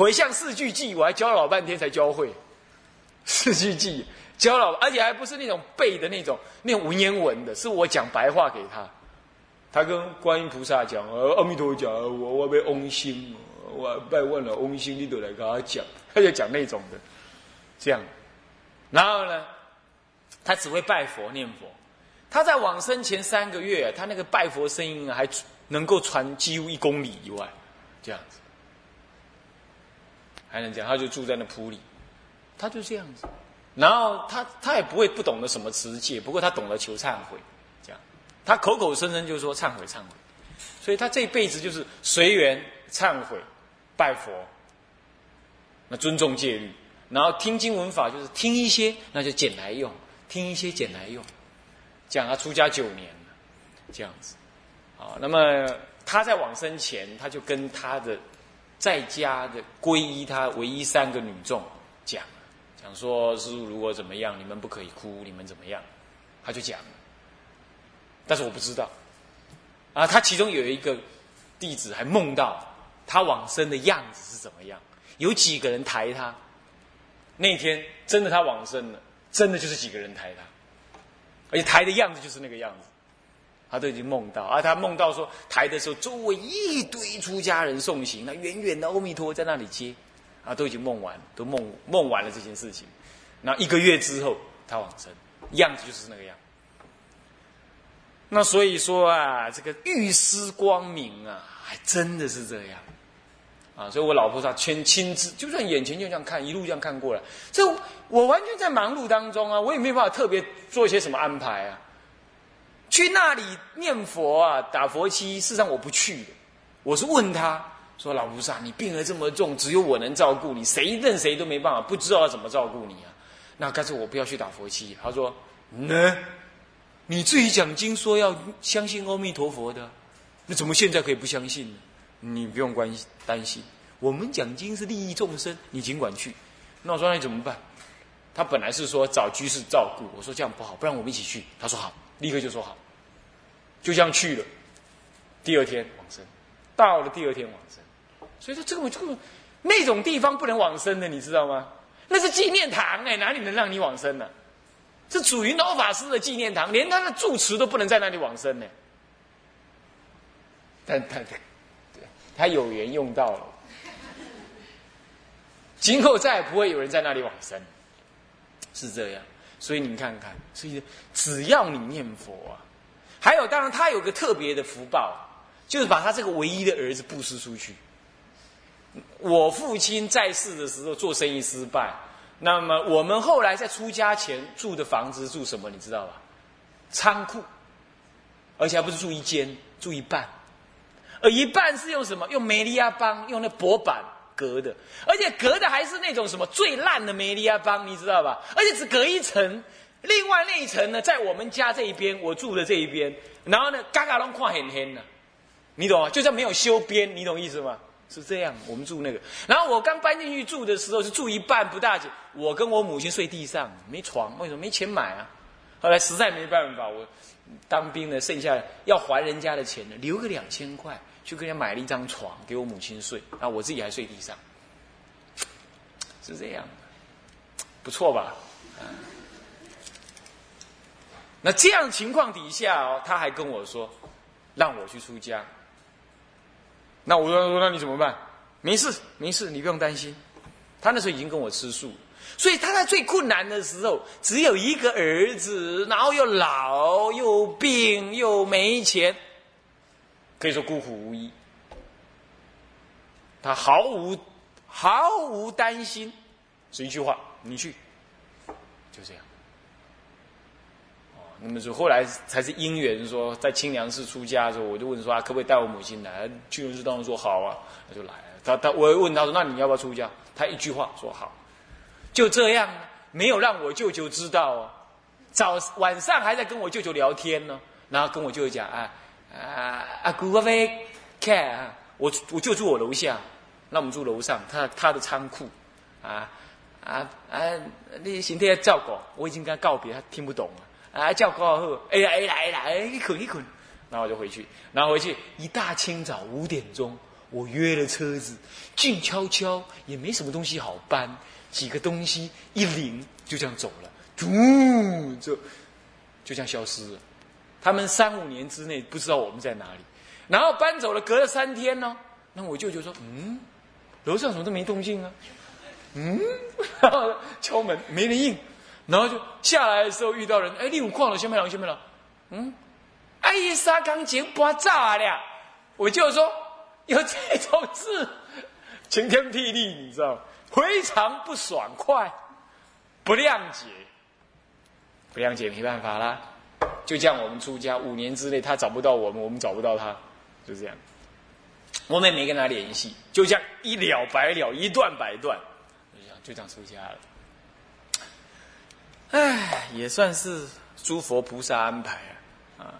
回向四句偈，我还教老半天才教会。四句偈教老，而且还不是那种背的那种那种文言文的，是我讲白话给他。他跟观音菩萨讲，阿弥陀佛讲，我我被翁心，我拜问了翁心，你都来跟他讲，他就讲那种的，这样。然后呢，他只会拜佛念佛。他在往生前三个月，他那个拜佛声音，还能够传几乎一公里以外，这样子。还能讲，他就住在那铺里，他就这样子。然后他他也不会不懂得什么持戒，不过他懂得求忏悔，这样。他口口声声就说忏悔忏悔，所以他这一辈子就是随缘忏悔，拜佛，那尊重戒律，然后听经文法就是听一些，那就捡来用，听一些捡来用。讲他出家九年了，这样子。好，那么他在往生前，他就跟他的。在家的皈依他唯一三个女众讲，讲说师傅如果怎么样，你们不可以哭，你们怎么样？他就讲，但是我不知道。啊，他其中有一个弟子还梦到他往生的样子是怎么样？有几个人抬他？那天真的他往生了，真的就是几个人抬他，而且抬的样子就是那个样子。他都已经梦到，而他梦到说抬的时候，周围一堆出家人送行，那远远的阿弥陀在那里接，啊，都已经梦完，都梦梦完了这件事情。那一个月之后，他往生，样子就是那个样。那所以说啊，这个玉师光明啊，还真的是这样，啊，所以我老婆她亲亲自，就算眼前就这样看，一路这样看过来，这我完全在忙碌当中啊，我也没有办法特别做一些什么安排啊。去那里念佛啊，打佛七，事实上我不去的。我是问他说：“老菩萨，你病得这么重，只有我能照顾你，谁认谁都没办法，不知道要怎么照顾你啊？那干脆我不要去打佛七。”他说：“呢，你自己讲经说要相信阿弥陀佛的，那怎么现在可以不相信呢？你不用关担心，我们讲经是利益众生，你尽管去。那我说那你怎么办？他本来是说找居士照顾，我说这样不好，不然我们一起去。他说好。”立刻就说好，就这样去了。第二天往生，到了第二天往生，所以说这个这个那种地方不能往生的，你知道吗？那是纪念堂哎，哪里能让你往生呢？是属于老法师的纪念堂，连他的住持都不能在那里往生呢。但他他有缘用到了，今后再也不会有人在那里往生，是这样。所以你看看，所以只要你念佛啊，还有当然他有个特别的福报，就是把他这个唯一的儿子布施出去。我父亲在世的时候做生意失败，那么我们后来在出家前住的房子住什么？你知道吧？仓库，而且还不是住一间，住一半，而一半是用什么？用梅利亚邦，用那薄板。隔的，而且隔的还是那种什么最烂的梅利亚邦，你知道吧？而且只隔一层，另外那一层呢，在我们家这一边，我住的这一边，然后呢，嘎嘎隆跨很黑的，你懂吗？就像没有修边，你懂意思吗？是这样，我们住那个。然后我刚搬进去住的时候是住一半不大紧，我跟我母亲睡地上，没床，为什么没钱买啊？后来实在没办法，我当兵的剩下要还人家的钱呢，留个两千块。就跟人家买了一张床给我母亲睡，啊，我自己还睡地上，是这样，不错吧？那这样情况底下哦，他还跟我说让我去出家，那我说说那你怎么办？没事没事，你不用担心。他那时候已经跟我吃素，所以他在最困难的时候，只有一个儿子，然后又老又病又没钱。可以说孤苦无依，他毫无毫无担心，是一句话，你去，就这样。哦，那么就后来才是因缘，说在清凉寺出家的时候，我就问说啊，可不可以带我母亲来？清凉寺当然说好啊，他就来了。他他我问他说，那你要不要出家？他一句话说好，就这样，没有让我舅舅知道哦。早晚上还在跟我舅舅聊天呢，然后跟我舅舅讲啊。啊，阿姑阿飞看啊，我我就住我楼下，那我们住楼上，他他的仓库，啊啊啊，你身体照顾，我已经跟他告别，他听不懂啊，啊叫告后，哎呀哎来来，一捆一捆，然后我就回去，然后回去一大清早五点钟，我约了车子，静悄悄，也没什么东西好搬，几个东西一领就这样走了，嘟，就就这样消失了。他们三五年之内不知道我们在哪里，然后搬走了，隔了三天呢，那我舅舅说：“嗯，楼上怎么都没动静啊？”嗯，敲门没人应，然后就下来的时候遇到人，哎，你有矿了，先没了，先没了。嗯，哎呀，沙钢琴不炸了，我就说有这种事，晴天霹雳，你知道，非常不爽快，不谅解，不谅解，没办法啦。就这样，我们出家五年之内，他找不到我们，我们找不到他，就这样。我们也没跟他联系，就这样一了百了，一断百断，就这样就这样出家了。唉，也算是诸佛菩萨安排啊啊。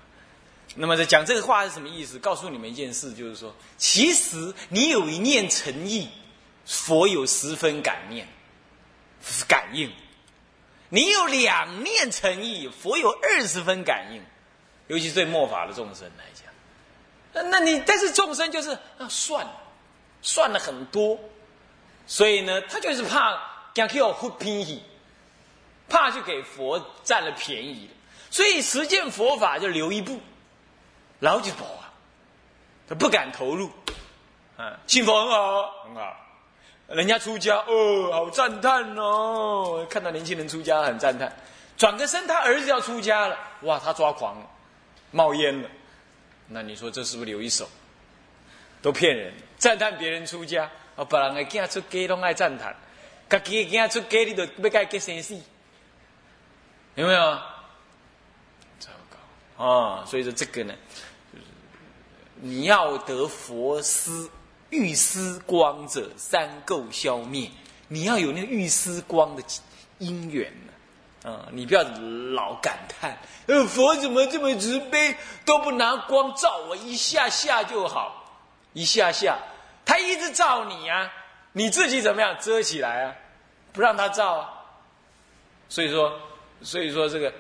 那么，在讲这个话是什么意思？告诉你们一件事，就是说，其实你有一念诚意，佛有十分感念、感应。你有两念诚意，佛有二十分感应，尤其对末法的众生来讲，那你但是众生就是啊算，算了很多，所以呢，他就是怕讲给我忽便宜，怕就给佛占了便宜所以实践佛法就留一步，老就跑啊，他不敢投入，啊，信佛很好，很好。人家出家哦，好赞叹哦！看到年轻人出家很赞叹。转个身，他儿子要出家了，哇，他抓狂了，冒烟了。那你说这是不是留一手？都骗人，赞叹别人出家，啊，别人的囝出家都爱赞叹，自己的囝出家你都要该结生死，有没有？糟糕啊！所以说这个呢，就是你要得佛思。欲思光者，三垢消灭。你要有那个欲思光的因缘呢，啊，你不要老感叹，呃，佛怎么这么慈悲，都不拿光照我一下下就好，一下下，他一直照你啊，你自己怎么样遮起来啊，不让他照啊。所以说，所以说这个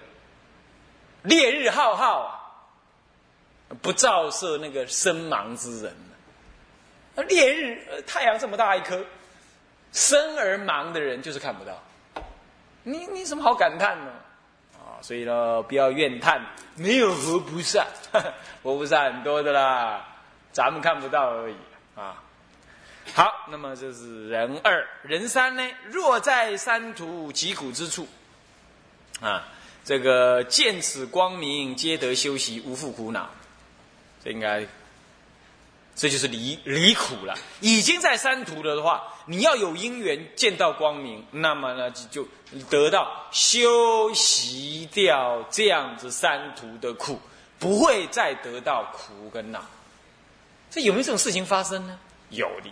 烈日浩浩啊，不照射那个身盲之人。烈日，太阳这么大一颗，生而盲的人就是看不到。你你什么好感叹呢？啊，所以呢，不要怨叹，没有佛菩萨，佛菩萨很多的啦，咱们看不到而已啊。好，那么这是人二，人三呢？若在山途疾苦之处，啊，这个见此光明，皆得修习，无复苦恼。这应该。这就是离离苦了。已经在三途了的话，你要有因缘见到光明，那么呢就就得到修习掉这样子三途的苦，不会再得到苦跟恼。这有没有这种事情发生呢？有的。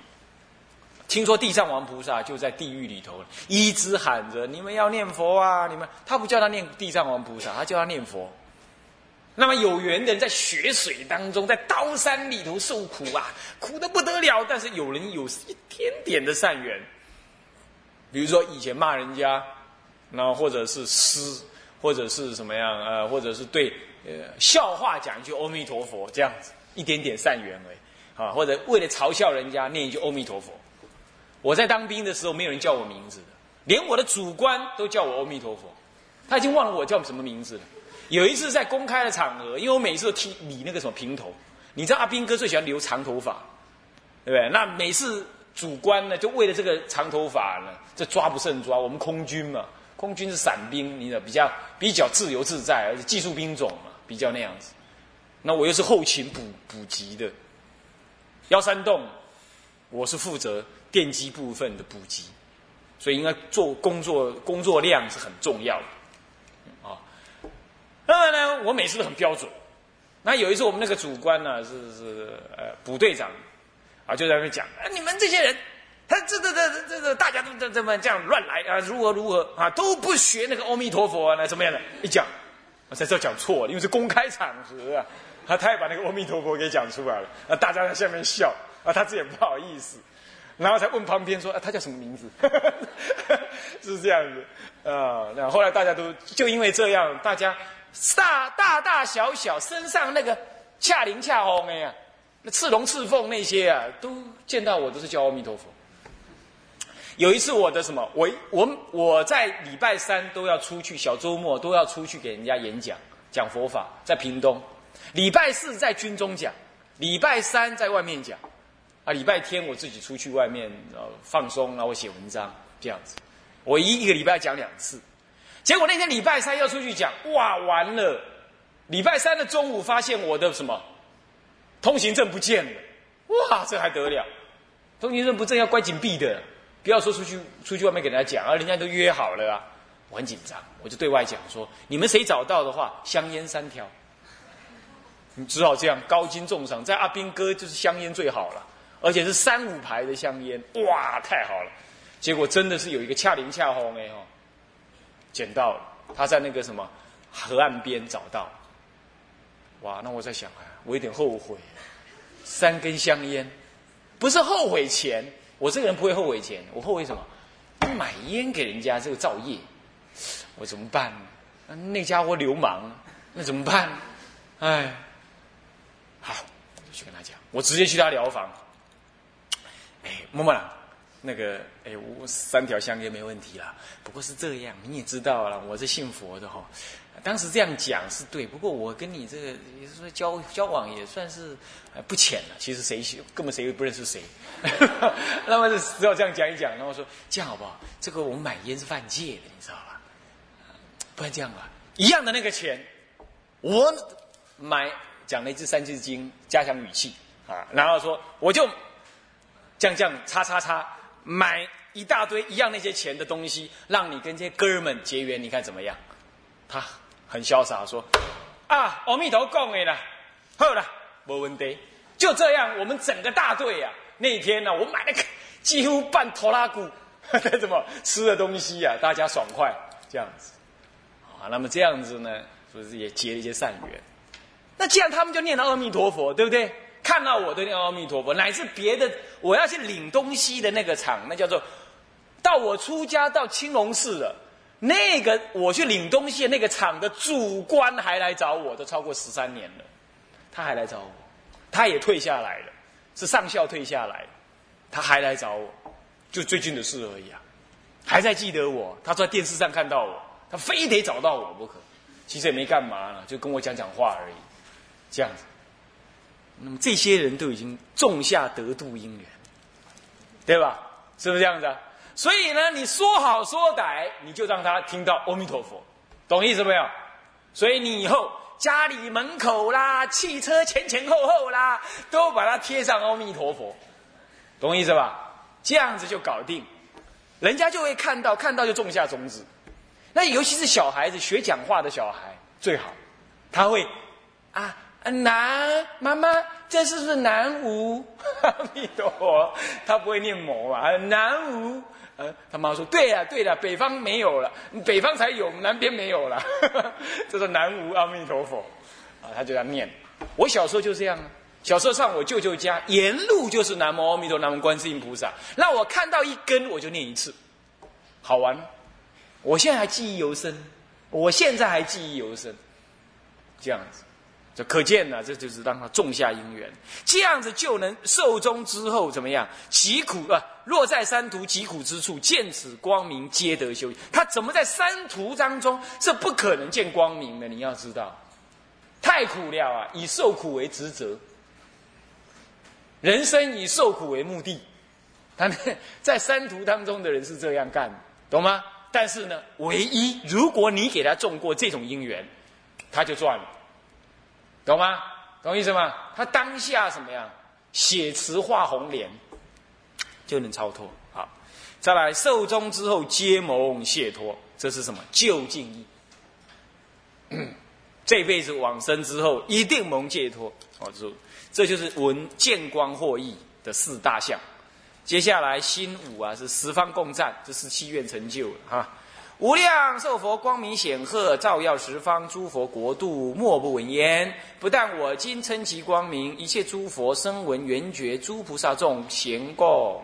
听说地藏王菩萨就在地狱里头，一直喊着：“你们要念佛啊！你们他不叫他念地藏王菩萨，他叫他念佛。”那么有缘的人在血水当中，在刀山里头受苦啊，苦的不得了。但是有人有一点点的善缘，比如说以前骂人家，然后或者是诗，或者是什么样呃，或者是对呃笑话讲一句阿弥陀佛这样子，一点点善缘而已啊。或者为了嘲笑人家念一句阿弥陀佛。我在当兵的时候，没有人叫我名字的，连我的主官都叫我阿弥陀佛，他已经忘了我叫什么名字了。有一次在公开的场合，因为我每次都剃理那个什么平头，你知道阿兵哥最喜欢留长头发，对不对？那每次主官呢，就为了这个长头发呢，这抓不胜抓。我们空军嘛，空军是伞兵，你知道比较比较自由自在，而且技术兵种嘛，比较那样子。那我又是后勤补补给的，幺三栋，我是负责电机部分的补给，所以应该做工作工作量是很重要的。那么呢，我每次都很标准。那有一次，我们那个主官呢，是是呃，补队长，啊，就在那边讲，啊，你们这些人，他这这这这这，大家都这这么这样乱来啊，如何如何啊，都不学那个阿弥陀佛啊，那怎么样的？一讲，我才知道讲错了，因为是公开场合啊，他他也把那个阿弥陀佛给讲出来了，啊，大家在下面笑，啊，他自己也不好意思，然后才问旁边说，啊，他叫什么名字？是这样子啊，那后来大家都就因为这样，大家。大大大小小身上那个恰灵恰红的呀，那赤龙赤凤那些啊，都见到我都是叫阿弥陀佛。有一次我的什么，我我我在礼拜三都要出去，小周末都要出去给人家演讲讲佛法，在屏东。礼拜四在军中讲，礼拜三在外面讲，啊，礼拜天我自己出去外面呃放松，然后写文章这样子。我一一个礼拜讲两次，结果那天礼拜三要出去讲，哇，完了！礼拜三的中午发现我的什么通行证不见了，哇，这还得了？通行证不正要关紧闭的，不要说出去出去外面给人家讲啊，人家都约好了啊，我很紧张，我就对外讲说，你们谁找到的话，香烟三条。你只好这样高金重赏，在阿兵哥就是香烟最好了，而且是三五排的香烟，哇，太好了！结果真的是有一个恰灵恰红哎哦，捡到了，他在那个什么河岸边找到，哇！那我在想啊，我有点后悔，三根香烟，不是后悔钱，我这个人不会后悔钱，我后悔什么？买烟给人家这个造业，我怎么办？那家伙流氓，那怎么办？哎。好，我就去跟他讲，我直接去他疗房。哎，默默啦，那个，哎，我三条香烟没问题啦。不过是这样，你也知道了，我是信佛的哈。当时这样讲是对，不过我跟你这个也是说交交往也算是不浅了。其实谁根本谁也不认识谁。那么只好这样讲一讲，然后说这样好不好？这个我们买烟是犯戒的，你知道吧？不然这样吧，一样的那个钱，我买。讲了一支三字经，加强语气啊，然后说我就降降叉叉叉买一大堆一样那些钱的东西，让你跟这些哥儿们结缘，你看怎么样？他很潇洒说啊，阿弥陀供哎啦，好了，没问题。就这样，我们整个大队啊，那天呢，我买了几乎半拖拉骨，怎么吃的东西啊，大家爽快这样子啊。那么这样子呢，不是也结了一些善缘？那既然他们就念了阿弥陀佛，对不对？看到我的念阿弥陀佛，乃至别的我要去领东西的那个场，那叫做到我出家到青龙寺了，那个我去领东西的那个场的主官还来找我，都超过十三年了，他还来找我，他也退下来了，是上校退下来，他还来找我，就最近的事而已啊，还在记得我，他在电视上看到我，他非得找到我不可，其实也没干嘛了，就跟我讲讲话而已。这样子，那么这些人都已经种下得度因缘，对吧？是不是这样子？所以呢，你说好说歹，你就让他听到阿弥陀佛，懂意思没有？所以你以后家里门口啦、汽车前前后后啦，都把它贴上阿弥陀佛，懂意思吧？这样子就搞定，人家就会看到，看到就种下种子。那尤其是小孩子学讲话的小孩最好，他会啊。南妈妈，这是不是南无阿弥陀佛？他不会念魔啊，南无。呃，他妈说对呀，对呀，北方没有了，北方才有，南边没有了。这是南无阿弥陀佛啊，他就在念。我小时候就这样啊，小时候上我舅舅家，沿路就是南无阿弥陀，南无观世音菩萨。那我看到一根，我就念一次，好玩。我现在还记忆犹深，我现在还记忆犹深，这样子。就可见呢，这就是让他种下因缘，这样子就能寿终之后怎么样？疾苦啊，若在山途疾苦之处，见此光明，皆得修他怎么在山途当中是不可能见光明的？你要知道，太苦了啊！以受苦为职责，人生以受苦为目的。他在山途当中的人是这样干，懂吗？但是呢，唯一如果你给他种过这种因缘，他就赚了。懂吗？懂意思吗？他当下什么样？写词画红莲，就能超脱。好，再来寿终之后皆蒙解脱，这是什么？究竟义。这辈子往生之后一定蒙解脱。哦，这这就是闻见光获益的四大项。接下来心五啊，是十方共赞，这是七愿成就了哈。无量寿佛光明显赫，照耀十方诸佛国度，莫不闻焉。不但我今称其光明，一切诸佛声闻缘觉诸菩萨众咸共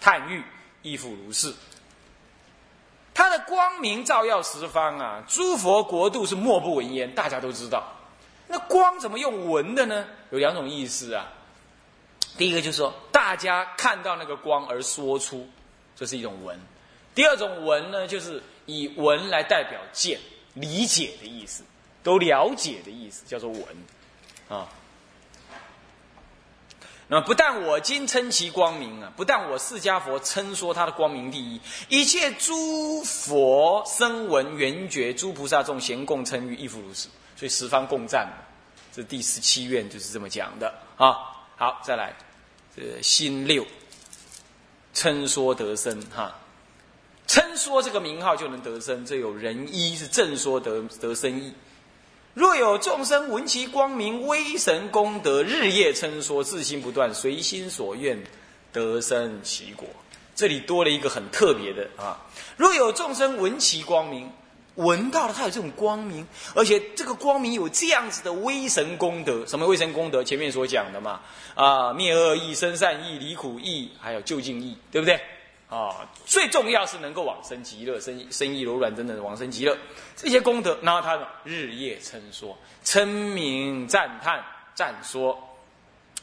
叹誉，亦复如是。他的光明照耀十方啊，诸佛国度是莫不闻焉，大家都知道。那光怎么用闻的呢？有两种意思啊。第一个就是说，大家看到那个光而说出，这是一种闻；第二种闻呢，就是以闻来代表见、理解的意思，都了解的意思，叫做闻啊。那么不但我今称其光明啊，不但我释迦佛称说他的光明第一，一切诸佛声闻缘觉诸菩萨众咸共称于亦复如是，所以十方共赞。这第十七愿就是这么讲的啊。好，再来，这心六称说得生哈，说这个名号就能得生，这有人一是正说得得生意。若有众生闻其光明威神功德，日夜称说，自心不断，随心所愿得生其果。这里多了一个很特别的啊！若有众生闻其光明，闻到了他有这种光明，而且这个光明有这样子的威神功德，什么威神功德？前面所讲的嘛，啊，灭恶意、生善意、离苦意，还有就近意，对不对？啊，最重要是能够往生极乐，生生意柔软等等往生极乐，这些功德，然后他日夜称说，称名赞叹赞说，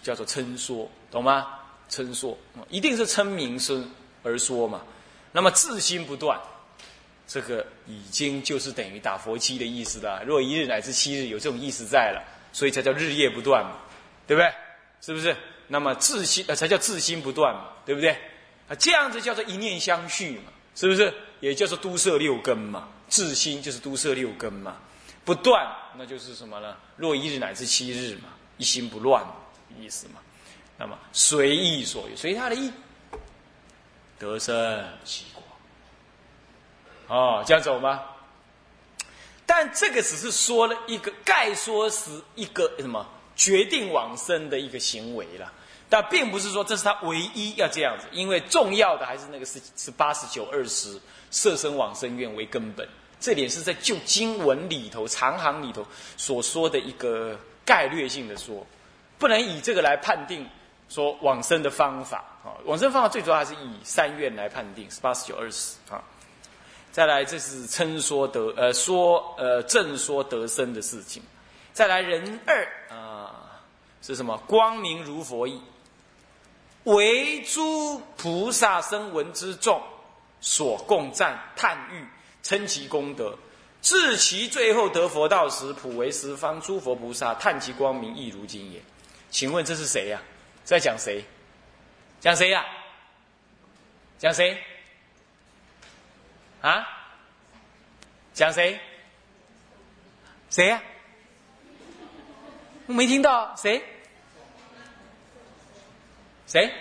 叫做称说，懂吗？称说，一定是称名声而说嘛。那么自心不断，这个已经就是等于打佛七的意思了。若一日乃至七日有这种意思在了，所以才叫日夜不断嘛，对不对？是不是？那么自心呃才叫自心不断嘛，对不对？啊，这样子叫做一念相续嘛，是不是？也叫做都摄六根嘛，自心就是都摄六根嘛，不断那就是什么呢？若一日乃至七日嘛，一心不乱意思嘛。那么随意所欲，随他的意，得生其果。哦，这样走吗？但这个只是说了一个概说时一个什么决定往生的一个行为了。但并不是说这是他唯一要这样子，因为重要的还是那个是是八十九二十色身往生愿为根本，这点是在旧经文里头长行里头所说的一个概略性的说，不能以这个来判定说往生的方法啊，往生方法最主要还是以三愿来判定是八十九二十啊。再来，这是称说得呃说呃正说得生的事情。再来人二啊是什么？光明如佛意。为诸菩萨声闻之众所共赞叹誉称其功德，至其最后得佛道时，普为十方诸佛菩萨叹其光明，亦如今也。请问这是谁呀？在讲谁？讲谁呀？讲谁？啊？讲谁？谁呀？我没听到谁。谁？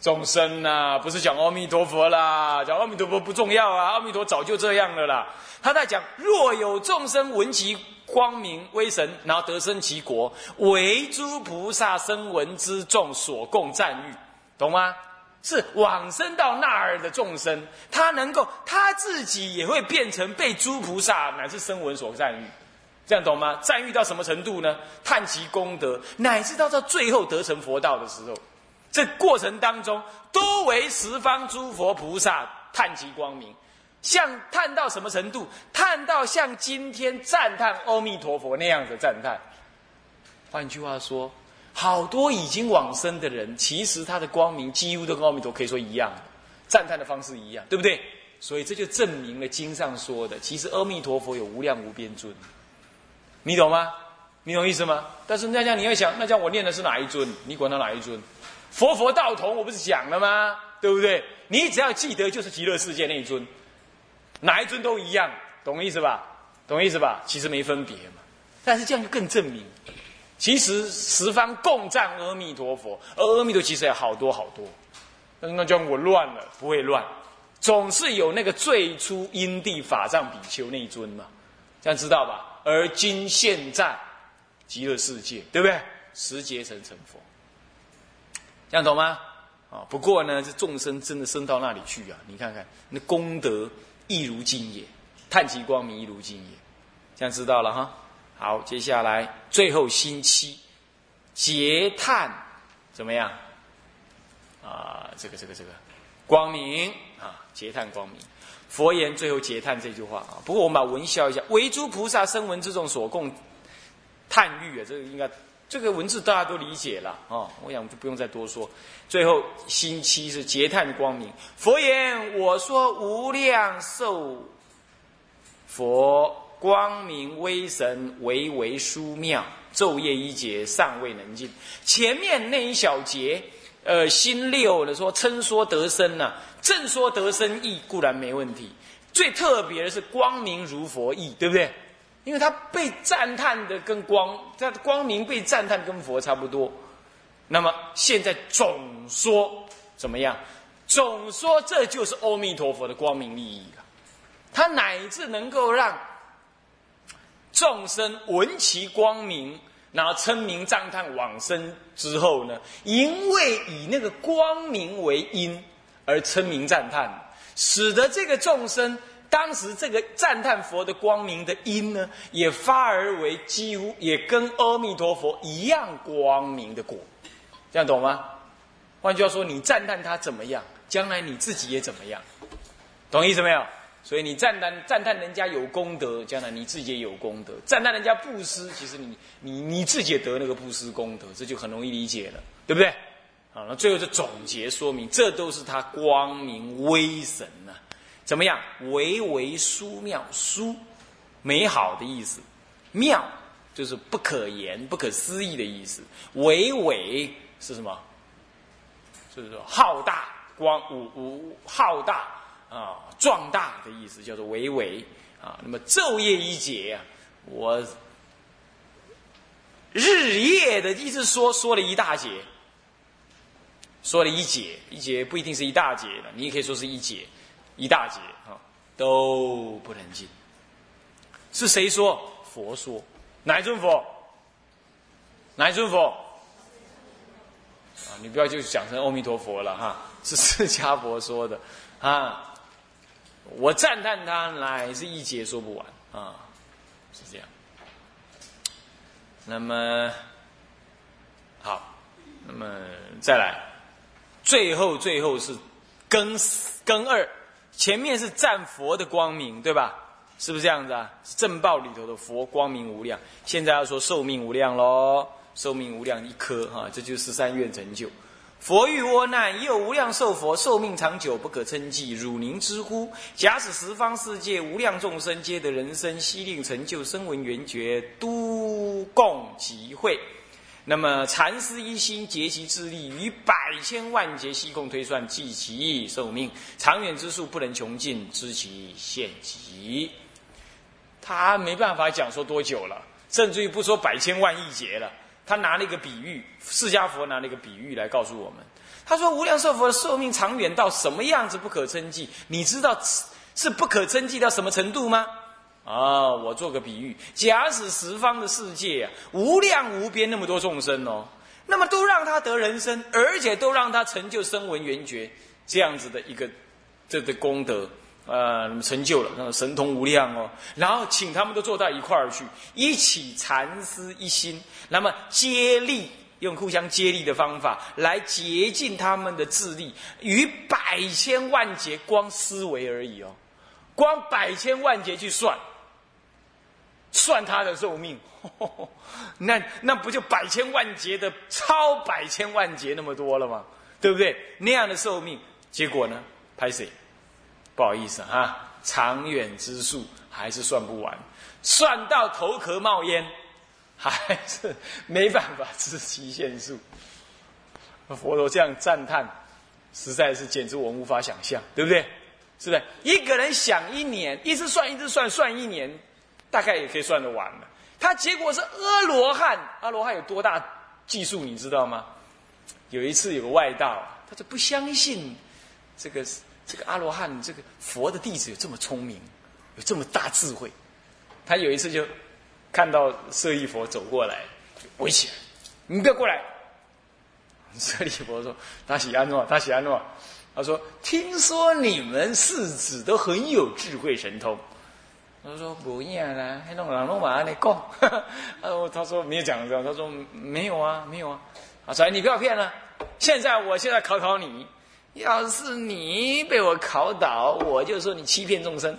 众生呐，不是讲阿弥陀佛啦，讲阿弥陀佛不重要啊，阿弥陀早就这样了啦。他在讲，若有众生闻其光明威神，然后得生其国，为诸菩萨声闻之众所共赞誉，懂吗？是往生到那儿的众生，他能够他自己也会变成被诸菩萨乃至声闻所赞誉，这样懂吗？赞誉到什么程度呢？叹其功德，乃至到到最后得成佛道的时候。这过程当中，都为十方诸佛菩萨叹其光明，像叹到什么程度？叹到像今天赞叹阿弥陀佛那样的赞叹。换句话说，好多已经往生的人，其实他的光明几乎都跟阿弥陀可以说一样，赞叹的方式一样，对不对？所以这就证明了经上说的，其实阿弥陀佛有无量无边尊。你懂吗？你懂意思吗？但是那叫你要想，那叫我念的是哪一尊？你管他哪一尊？佛佛道同，我不是讲了吗？对不对？你只要记得，就是极乐世界那一尊，哪一尊都一样，懂意思吧？懂意思吧？其实没分别嘛。但是这样就更证明，其实十方共赞阿弥陀佛，而阿弥陀其实有好多好多。那那叫我乱了，不会乱，总是有那个最初因地法藏比丘那一尊嘛，这样知道吧？而今现在极乐世界，对不对？十劫成成佛。这样懂吗？啊，不过呢，这众生真的升到那里去啊！你看看，那功德一如今也，叹其光明一如今也，这样知道了哈。好，接下来最后星期劫叹怎么样？啊，这个这个这个光明啊，劫叹光明。佛言最后劫叹这句话啊。不过我们把文消一下，唯诸菩萨声闻之众所共叹誉啊，这个应该这个文字大家都理解了啊，我想就不用再多说。最后星期是劫叹光明，佛言：我说无量寿佛光明威神，唯为殊妙，昼夜一劫尚未能尽。前面那一小节，呃，心六的说称说得生呢，正说得生意固然没问题，最特别的是光明如佛意，对不对？因为他被赞叹的跟光，他的光明被赞叹跟佛差不多。那么现在总说怎么样？总说这就是阿弥陀佛的光明利益了。他乃至能够让众生闻其光明，然后称名赞叹往生之后呢？因为以那个光明为因而称名赞叹，使得这个众生。当时这个赞叹佛的光明的因呢，也发而为几乎也跟阿弥陀佛一样光明的果，这样懂吗？换句话说，你赞叹他怎么样，将来你自己也怎么样，懂意思没有？所以你赞叹赞叹人家有功德，将来你自己也有功德；赞叹人家布施，其实你你你自己也得那个布施功德，这就很容易理解了，对不对？好，那最后就总结说明，这都是他光明威神呐。怎么样？唯唯殊妙，殊美好的意思，妙就是不可言、不可思议的意思。唯唯是什么？就是说浩大、光无无浩大啊，壮大的意思，叫做唯唯啊。那么昼夜一节啊，我日夜的一直说说了一大节，说了一节，一节不一定是一大节的，你也可以说是一节。一大截啊，都不能进。是谁说？佛说。哪一尊佛？哪一尊佛？啊，你不要就讲成阿弥陀佛了哈，是释迦佛说的啊。我赞叹他乃是一节说不完啊，是这样。那么好，那么再来，最后最后是根根二。前面是赞佛的光明，对吧？是不是这样子啊？是正报里头的佛光明无量。现在要说寿命无量喽，寿命无量一颗哈，这就是三愿成就。佛欲窝难，又无量寿佛寿命长久，不可称计。汝宁知乎？假使十方世界无量众生，皆得人生悉令成就，声闻缘觉，都共集会。那么禅师一心竭其智力，于百千万劫悉共推算，计其寿命长远之数不能穷尽，知其限极。他没办法讲说多久了，甚至于不说百千万亿劫了。他拿了一个比喻，释迦佛拿了一个比喻来告诉我们。他说无量寿佛的寿命长远到什么样子不可称计？你知道是不可称计到什么程度吗？啊，我做个比喻，假使十方的世界啊，无量无边那么多众生哦，那么都让他得人生，而且都让他成就声闻缘觉这样子的一个这的功德，呃，成就了，那么神通无量哦。然后请他们都坐到一块儿去，一起禅思一心，那么接力用互相接力的方法来竭尽他们的智力，与百千万劫光思维而已哦，光百千万劫去算。算他的寿命，那那不就百千万劫的超百千万劫那么多了吗？对不对？那样的寿命，结果呢？拍谁？不好意思啊，长远之数还是算不完，算到头壳冒烟，还是没办法知其限数。佛陀这样赞叹，实在是简直我无法想象，对不对？是不是？一个人想一年，一直算，一直算，算一年。大概也可以算得完了。他结果是阿罗汉，阿罗汉有多大技术，你知道吗？有一次有个外道，他就不相信这个这个阿罗汉，这个佛的弟子有这么聪明，有这么大智慧。他有一次就看到舍利佛走过来，围起来，你不要过来。舍利佛说：“他喜安诺，他喜安诺。”他说：“听说你们世子都很有智慧神通。”他说不一样啦，那种人拢嘛你讲。哦，他说没有讲这样，他说没有啊，没有啊。啊，所以你不要骗了。现在我现在考考你，要是你被我考倒，我就说你欺骗众生。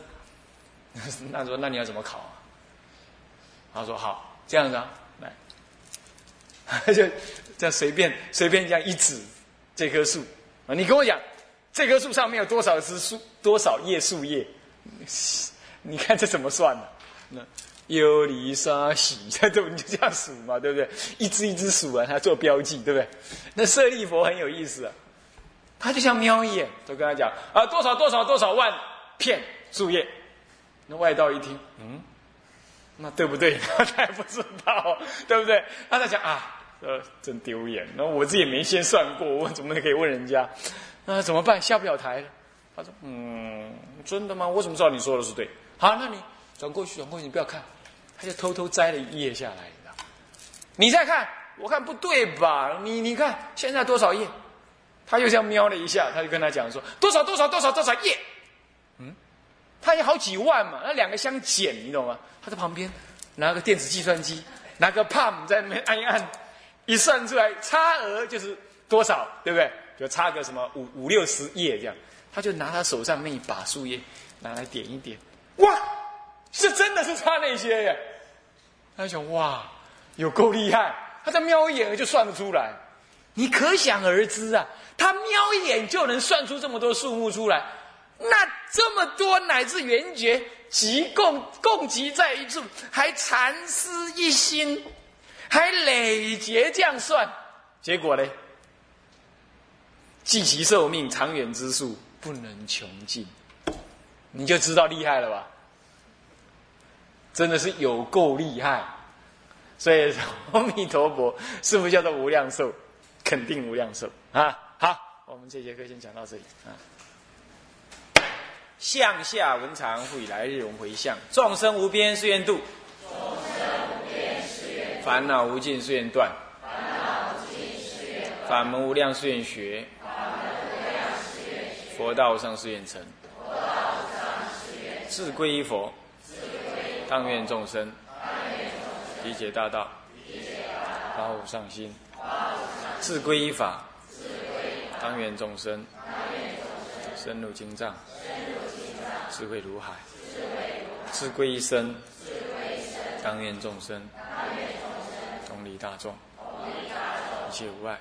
那说那你要怎么考？他说好，这样子啊，来，就这样随便随便这样一指这棵树啊，你跟我讲，这棵树上面有多少枝树，多少叶树叶？你看这怎么算呢？那优离沙喜，这都你就这样数嘛，对不对？一只一只数完，他做标记，对不对？那舍利佛很有意思啊，他就像瞄一眼，都跟他讲啊，多少多少多少万片树叶。那外道一听，嗯，那对不对？他也不知道，对不对？他在讲啊，呃，真丢脸。那我自己也没先算过，我怎么可以问人家？那怎么办？下不了台。他说，嗯，真的吗？我怎么知道你说的是对？好，那你转过去，转过去，你不要看。他就偷偷摘了一页下来，你知道？你再看，我看不对吧？你你看现在多少页？他又这样瞄了一下，他就跟他讲说多少多少多少多少页？嗯，他有好几万嘛，那两个相减，你懂吗？他在旁边拿个电子计算机，拿个 Palm 在那边按一按，一算出来差额就是多少，对不对？就差个什么五五六十页这样，他就拿他手上那一把树叶拿来点一点，哇，是真的是差那些耶！他想哇，有够厉害！他再瞄一眼就算得出来，你可想而知啊！他瞄一眼就能算出这么多数目出来，那这么多乃至圆觉集共共集在一处，还禅思一心，还累劫这样算，结果呢？计其寿命长远之数不能穷尽，你就知道厉害了吧？真的是有够厉害，所以阿弥陀佛是不是叫做无量寿？肯定无量寿。啊！好，我们这节课先讲到这里。啊。向下文长会来日轮回向众生无边誓愿度，众生无边誓愿烦恼无尽誓愿断，烦恼无尽誓愿断，法门无量誓愿学，法门无量誓愿学，佛道无上誓愿成，佛道无上誓愿成，自归依佛，自归当愿众生理解大道，理解大道，发无上心，自归依法，当愿众生深入经藏，智慧如海，自归一生，当愿众生同理大众，同理大众，一切无碍。